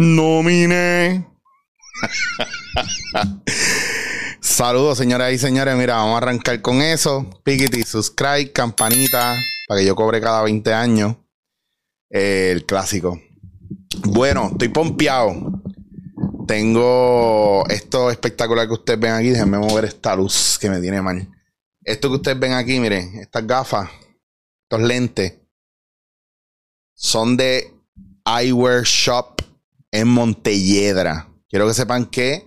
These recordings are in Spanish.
nominé. Saludos, señoras y señores. Mira, vamos a arrancar con eso. Piquiti, subscribe, campanita, para que yo cobre cada 20 años. Eh, el clásico. Bueno, estoy pompeado. Tengo esto espectacular que ustedes ven aquí. Déjenme mover esta luz que me tiene mal. Esto que ustedes ven aquí, miren, estas gafas, estos lentes, son de Eyewear Shop en Montelledra. Quiero que sepan que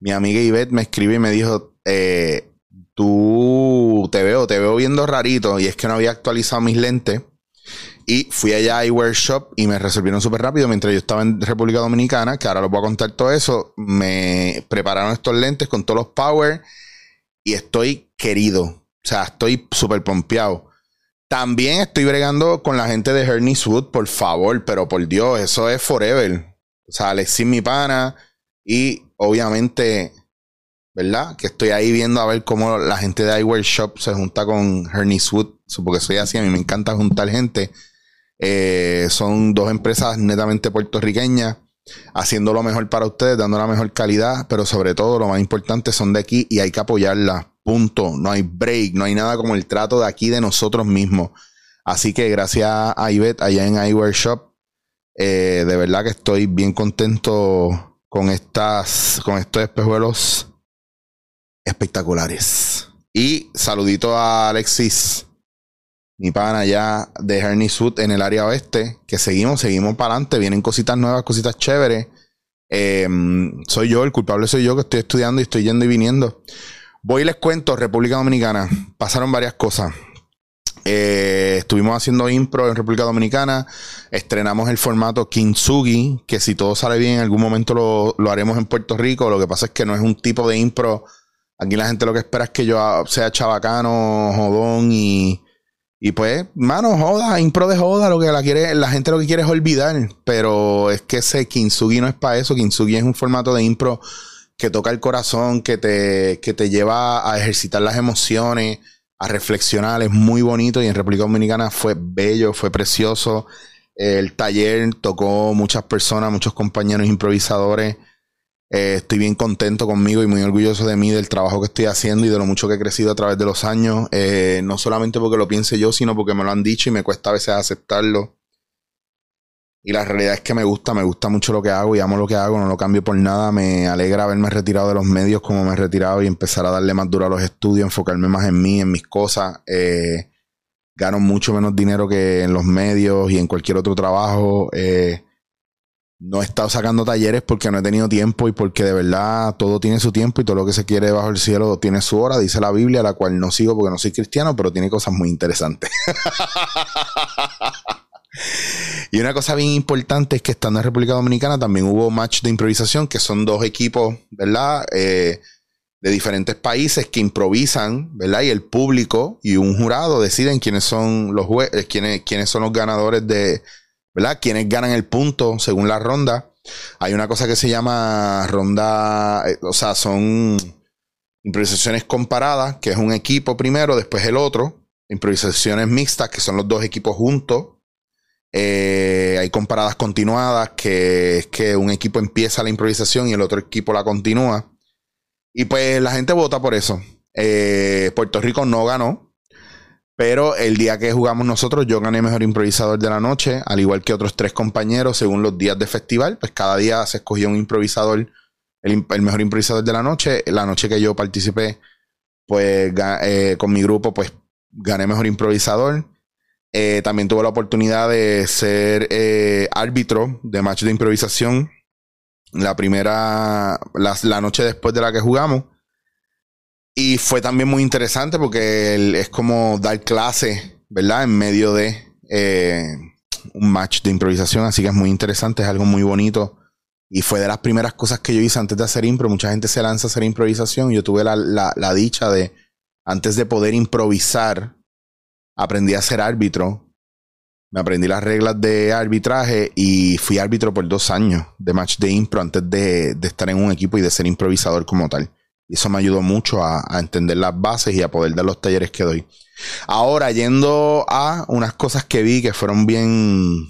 mi amiga Ivette me escribió y me dijo, eh, tú te veo, te veo viendo rarito. Y es que no había actualizado mis lentes. Y fui allá a Eyewear Shop y me resolvieron súper rápido mientras yo estaba en República Dominicana, que ahora les voy a contar todo eso. Me prepararon estos lentes con todos los power y estoy querido. O sea, estoy súper pompeado. También estoy bregando con la gente de Hernis Wood, por favor, pero por Dios, eso es forever. O sea, Alexis mi pana y obviamente, ¿verdad? Que estoy ahí viendo a ver cómo la gente de iWear Shop se junta con Hernis Wood, porque soy así, a mí me encanta juntar gente. Eh, son dos empresas netamente puertorriqueñas, haciendo lo mejor para ustedes, dando la mejor calidad, pero sobre todo lo más importante son de aquí y hay que apoyarlas. Punto. No hay break, no hay nada como el trato de aquí de nosotros mismos. Así que gracias a Ivette allá en iWear Shop, eh, de verdad que estoy bien contento con estas, con estos espejuelos espectaculares. Y saludito a Alexis, mi pana allá de Hernie Sud en el área oeste, que seguimos, seguimos para adelante, vienen cositas nuevas, cositas chéveres. Em, soy yo, el culpable soy yo que estoy estudiando y estoy yendo y viniendo. Voy y les cuento, República Dominicana, pasaron varias cosas. Eh, estuvimos haciendo impro en República Dominicana. Estrenamos el formato Kintsugi, que si todo sale bien, en algún momento lo, lo, haremos en Puerto Rico. Lo que pasa es que no es un tipo de impro. Aquí la gente lo que espera es que yo sea chabacano, jodón y, y pues, mano, joda, impro de joda. Lo que la quiere, la gente lo que quiere es olvidar. Pero es que ese Kintsugi no es para eso. Kintsugi es un formato de impro que toca el corazón, que te, que te lleva a ejercitar las emociones a reflexionar, es muy bonito y en República Dominicana fue bello, fue precioso. El taller tocó muchas personas, muchos compañeros improvisadores. Eh, estoy bien contento conmigo y muy orgulloso de mí, del trabajo que estoy haciendo y de lo mucho que he crecido a través de los años. Eh, no solamente porque lo piense yo, sino porque me lo han dicho y me cuesta a veces aceptarlo. Y la realidad es que me gusta, me gusta mucho lo que hago y amo lo que hago, no lo cambio por nada. Me alegra haberme retirado de los medios como me he retirado y empezar a darle más duro a los estudios, enfocarme más en mí, en mis cosas. Eh, gano mucho menos dinero que en los medios y en cualquier otro trabajo. Eh, no he estado sacando talleres porque no he tenido tiempo y porque de verdad todo tiene su tiempo y todo lo que se quiere bajo el cielo tiene su hora, dice la Biblia, la cual no sigo porque no soy cristiano, pero tiene cosas muy interesantes. Y una cosa bien importante es que estando en República Dominicana también hubo match de improvisación, que son dos equipos, ¿verdad? Eh, de diferentes países que improvisan, ¿verdad? Y el público y un jurado deciden quiénes son los jueces, eh, quiénes, quiénes son los ganadores de, ¿verdad? Quiénes ganan el punto según la ronda. Hay una cosa que se llama ronda, eh, o sea, son improvisaciones comparadas, que es un equipo primero, después el otro. Improvisaciones mixtas, que son los dos equipos juntos. Eh, hay comparadas continuadas, que es que un equipo empieza la improvisación y el otro equipo la continúa. Y pues la gente vota por eso. Eh, Puerto Rico no ganó, pero el día que jugamos nosotros, yo gané mejor improvisador de la noche, al igual que otros tres compañeros, según los días de festival. Pues cada día se escogió un improvisador, el, mejor improvisador de la noche. La noche que yo participé, pues eh, con mi grupo, pues gané mejor improvisador. Eh, también tuve la oportunidad de ser eh, árbitro de match de improvisación la primera, la, noche después de la que jugamos. Y fue también muy interesante porque es como dar clase, ¿verdad? En medio de eh, un match de improvisación. Así que es muy interesante, es algo muy bonito. Y fue de las primeras cosas que yo hice antes de hacer impro. Mucha gente se lanza a hacer improvisación. Yo tuve la, la dicha de, antes de poder improvisar, aprendí a ser árbitro. Me aprendí las reglas de arbitraje y fui árbitro por dos años de match de impro antes de, estar en un equipo y de ser improvisador como tal. Y eso me ayudó mucho a, entender las bases y a poder dar los talleres que doy. Ahora, yendo a unas cosas que vi que fueron bien,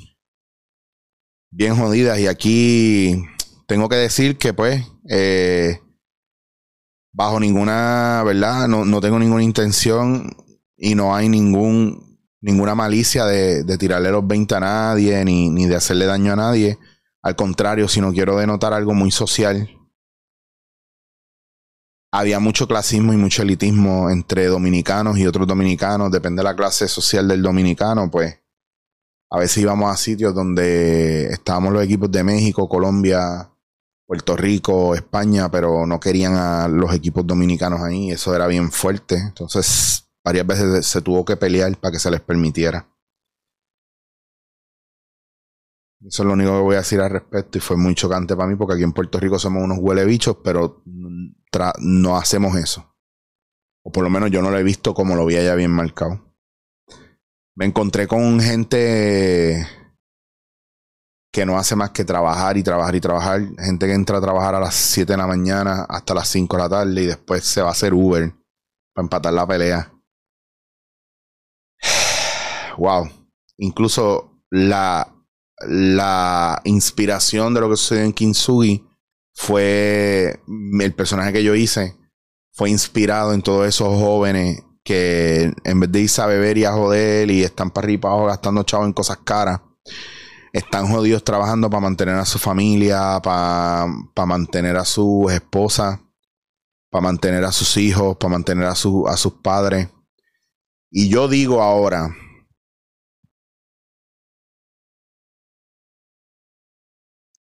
bien jodidas. Y aquí tengo que decir que, pues, eh, bajo ninguna, ¿verdad? No, no, tengo ninguna intención y no hay ningún, ninguna malicia de, de tirarle los 20 a nadie ni, ni de hacerle daño a nadie. Al contrario, si no quiero denotar algo muy social, había mucho clasismo y mucho elitismo entre dominicanos y otros dominicanos, depende de la clase social del dominicano, pues a veces íbamos a sitios donde estábamos los equipos de México, Colombia, Puerto Rico, España, pero no querían a los equipos dominicanos ahí, eso era bien fuerte, entonces varias veces se tuvo que pelear para que se les permitiera. Eso es lo único que voy a decir al respecto y fue muy chocante para mí porque aquí en Puerto Rico somos unos huele bichos, pero no hacemos eso. O por lo menos yo no lo he visto como lo vi allá bien marcado. Me encontré con gente que no hace más que trabajar y trabajar y trabajar. Gente que entra a trabajar a las 7 de la mañana hasta las 5 de la tarde y después se va a hacer Uber para empatar la pelea. Wow. Incluso la la inspiración de lo que sucedió en Kintsugi fue el personaje que yo hice fue inspirado en todos esos jóvenes que en vez de irse a beber y a joder y están para arriba abajo gastando chavos en cosas caras, están jodidos trabajando para mantener a su familia, para, para mantener a su esposa, para mantener a sus hijos, para mantener a, su, a sus padres. Y yo digo ahora,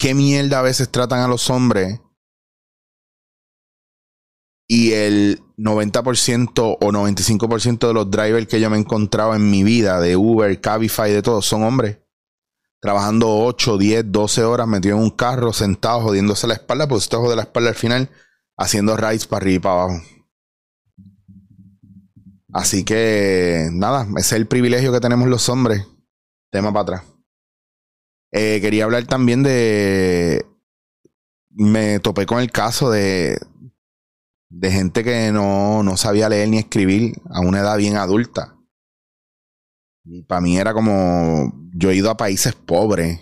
qué mierda a veces tratan a los hombres. Y el 90% o 95% de los drivers que yo me he encontrado en mi vida, de Uber, Cabify, de todo, son hombres. Trabajando 8, 10, 12 horas metido en un carro, sentado, jodiéndose la espalda, pues usted de la espalda al final, haciendo rides para arriba y para abajo. Así que, nada, ese es el privilegio que tenemos los hombres. Tema para atrás. Eh, quería hablar también de. Me topé con el caso de, de gente que no, no sabía leer ni escribir a una edad bien adulta. Y para mí era como. Yo he ido a países pobres,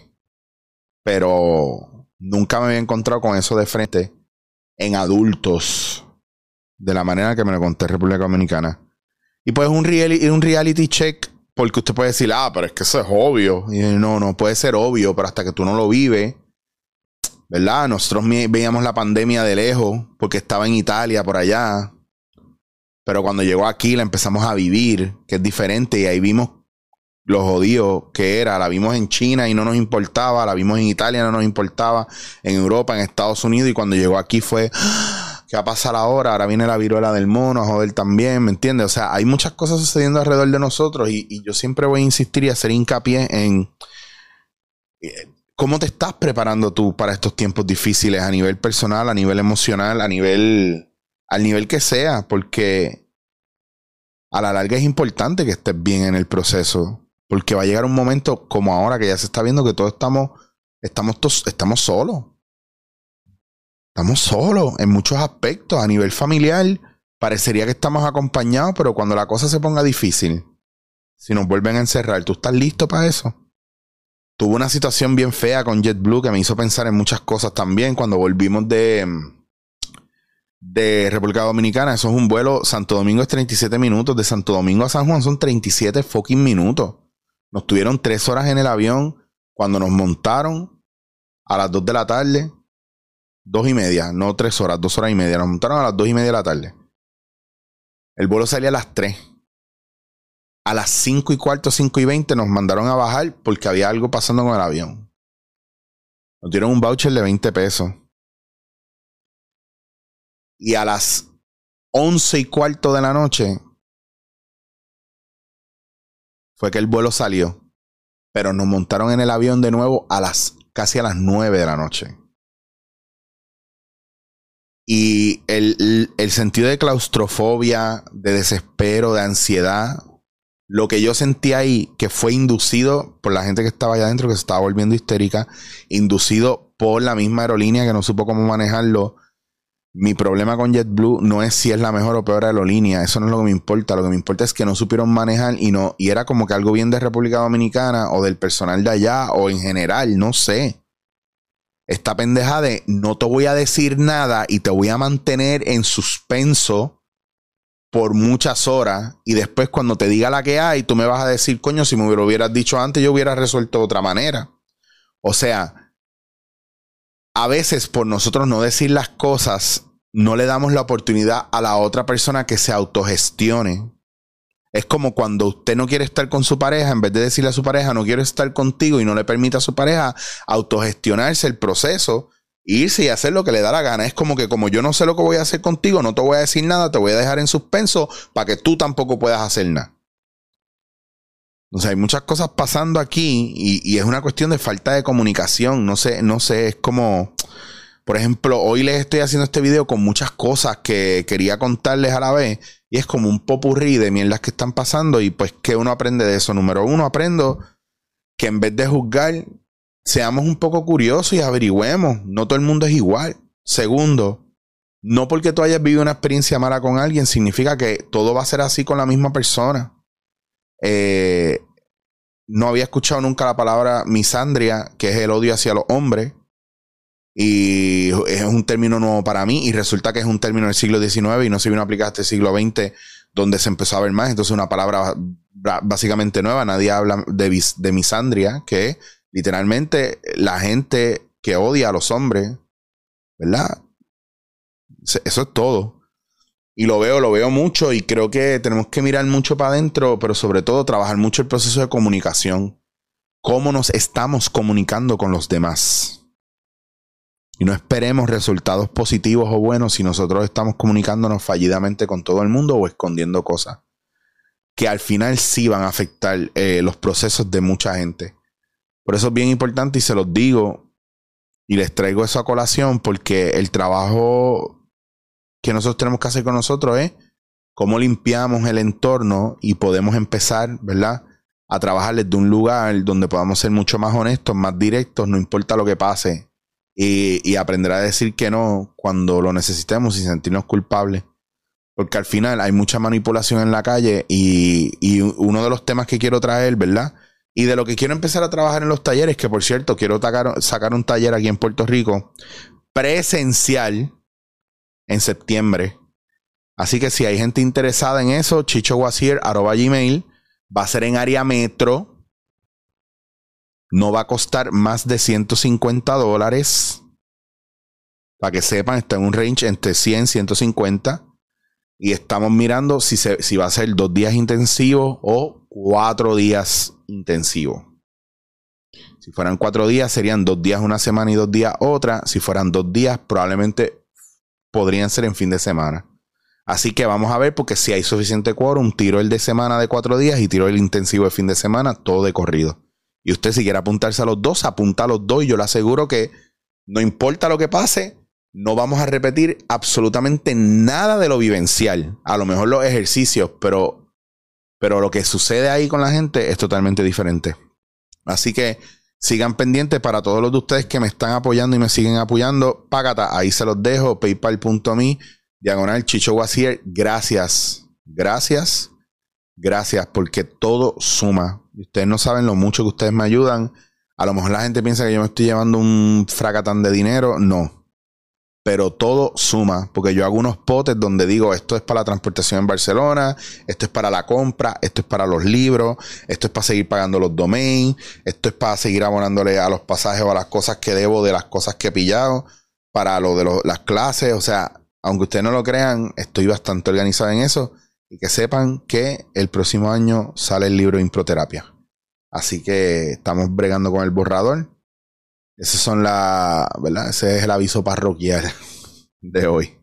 pero nunca me había encontrado con eso de frente en adultos, de la manera que me lo conté República Dominicana. Y pues un reality, un reality check porque usted puede decir, ah, pero es que eso es obvio. Y no, no puede ser obvio, pero hasta que tú no lo vives, ¿verdad? Nosotros veíamos la pandemia de lejos, porque estaba en Italia, por allá. Pero cuando llegó aquí la empezamos a vivir, que es diferente, y ahí vimos lo jodido que era. La vimos en China y no nos importaba, la vimos en Italia, no nos importaba, en Europa, en Estados Unidos, y cuando llegó aquí fue, ¿qué va a pasar ahora? Ahora viene la viruela del mono joder también, ¿me entiendes? O sea, hay muchas cosas sucediendo alrededor de nosotros y, yo siempre voy a insistir y hacer hincapié en eh, cómo te estás preparando tú para estos tiempos difíciles a nivel personal, a nivel emocional, a nivel, al nivel que sea, porque a la larga es importante que estés bien en el proceso, porque va a llegar un momento como ahora que ya se está viendo que todos estamos, estamos, todos, estamos solos. Estamos solos en muchos aspectos. A nivel familiar, parecería que estamos acompañados, pero cuando la cosa se ponga difícil, si nos vuelven a encerrar, ¿tú estás listo para eso? Tuve una situación bien fea con JetBlue que me hizo pensar en muchas cosas también cuando volvimos de, de República Dominicana. Eso es un vuelo, Santo Domingo es 37 minutos, de Santo Domingo a San Juan son 37 fucking minutos. Nos tuvieron tres horas en el avión cuando nos montaron a las 2 de la tarde Dos y media, no tres horas, dos horas y media. Nos montaron a las dos y media de la tarde. El vuelo salía a las tres. A las cinco y cuarto, cinco y veinte nos mandaron a bajar porque había algo pasando con el avión. Nos dieron un voucher de 20 pesos. Y a las once y cuarto de la noche fue que el vuelo salió. Pero nos montaron en el avión de nuevo a las casi a las nueve de la noche. Y el, sentido de claustrofobia, de desespero, de ansiedad, lo que yo sentí ahí, que fue inducido por la gente que estaba allá adentro, que se estaba volviendo histérica, inducido por la misma aerolínea que no supo cómo manejarlo, Mi problema con JetBlue no es si es la mejor o peor aerolínea, eso no es lo que me importa, lo que me importa es que no supieron manejar y no y era como que algo bien de República Dominicana o del personal de allá o en general, no sé. Esta pendeja de no te voy a decir nada y te voy a mantener en suspenso por muchas horas y después cuando te diga la que hay, tú me vas a decir, coño, si me lo hubieras dicho antes, yo hubiera resuelto de otra manera. O sea, a veces por nosotros no decir las cosas, no le damos la oportunidad a la otra persona que se autogestione. Es como cuando usted no quiere estar con su pareja, en vez de decirle a su pareja, no quiero estar contigo y no le permite a su pareja autogestionarse el proceso, irse y hacer lo que le da la gana. Es como que como yo no sé lo que voy a hacer contigo, no te voy a decir nada, te voy a dejar en suspenso para que tú tampoco puedas hacer nada. O hay muchas cosas pasando aquí y, es una cuestión de falta de comunicación. No sé, no sé, es como, por ejemplo, hoy les estoy haciendo este video con muchas cosas que quería contarles a la vez y es como un popurrí de mierdas que están pasando y pues que uno aprende de eso. Número uno, aprendo que en vez de juzgar, seamos un poco curiosos y averigüemos. No todo el mundo es igual. Segundo, no porque tú hayas vivido una experiencia mala con alguien significa que todo va a ser así con la misma persona. Eh, no había escuchado nunca la palabra misandria, que es el odio hacia los hombres. Y es un término nuevo para mí y resulta que es un término del siglo XIX y no se vino a aplicar hasta el siglo XX donde se empezó a ver más. Entonces una palabra básicamente nueva. Nadie habla de, misandria, que literalmente la gente que odia a los hombres, ¿verdad? Eso es todo. Y lo veo, lo veo mucho y creo que tenemos que mirar mucho para adentro, pero sobre todo trabajar mucho el proceso de comunicación. Cómo nos estamos comunicando con los demás. Y no esperemos resultados positivos o buenos si nosotros estamos comunicándonos fallidamente con todo el mundo o escondiendo cosas. Que al final sí van a afectar eh, los procesos de mucha gente. Por eso es bien importante y se los digo y les traigo eso a colación porque el trabajo que nosotros tenemos que hacer con nosotros es cómo limpiamos el entorno y podemos empezar, ¿verdad? A trabajar desde un lugar donde podamos ser mucho más honestos, más directos, no importa lo que pase, y, aprender a decir que no cuando lo necesitemos y sentirnos culpables. Porque al final hay mucha manipulación en la calle y, y uno de los temas que quiero traer, ¿verdad? Y de lo que quiero empezar a trabajar en los talleres, que por cierto, quiero sacar un taller aquí en Puerto Rico presencial en septiembre. Así que si hay gente interesada en eso, gmail va a ser en área metro. No va a costar más de 150 dólares. Para que sepan, está en un range entre 100 y 150. Y estamos mirando si, si va a ser dos días intensivos o cuatro días intensivos. Si fueran cuatro días, serían dos días una semana y dos días otra. Si fueran dos días, probablemente podrían ser en fin de semana. Así que vamos a ver, porque si hay suficiente quórum, tiro el de semana de cuatro días y tiro el intensivo de fin de semana, todo de corrido. Y usted si quiere apuntarse a los dos, apunta a los dos y yo le aseguro que no importa lo que pase, no vamos a repetir absolutamente nada de lo vivencial. A lo mejor los ejercicios, pero, pero lo que sucede ahí con la gente es totalmente diferente. Así que Sigan pendientes para todos los de ustedes que me están apoyando y me siguen apoyando. Págata, ahí se los dejo. PayPal.me, diagonal Chicho Guasier. Gracias, gracias, gracias, porque todo suma. Ustedes no saben lo mucho que ustedes me ayudan. A lo mejor la gente piensa que yo me estoy llevando un fracatán de dinero. No pero todo suma, porque yo hago unos potes donde digo, esto es para la transportación en Barcelona, esto es para la compra, esto es para los libros, esto es para seguir pagando los domains, esto es para seguir abonándole a los pasajes o a las cosas que debo de las cosas que he pillado, para lo de las clases, o sea, aunque ustedes no lo crean, estoy bastante organizado en eso y que sepan que el próximo año sale el libro Improterapia. Así que estamos bregando con el borrador esas son la, ¿verdad? Ese es el aviso parroquial de hoy.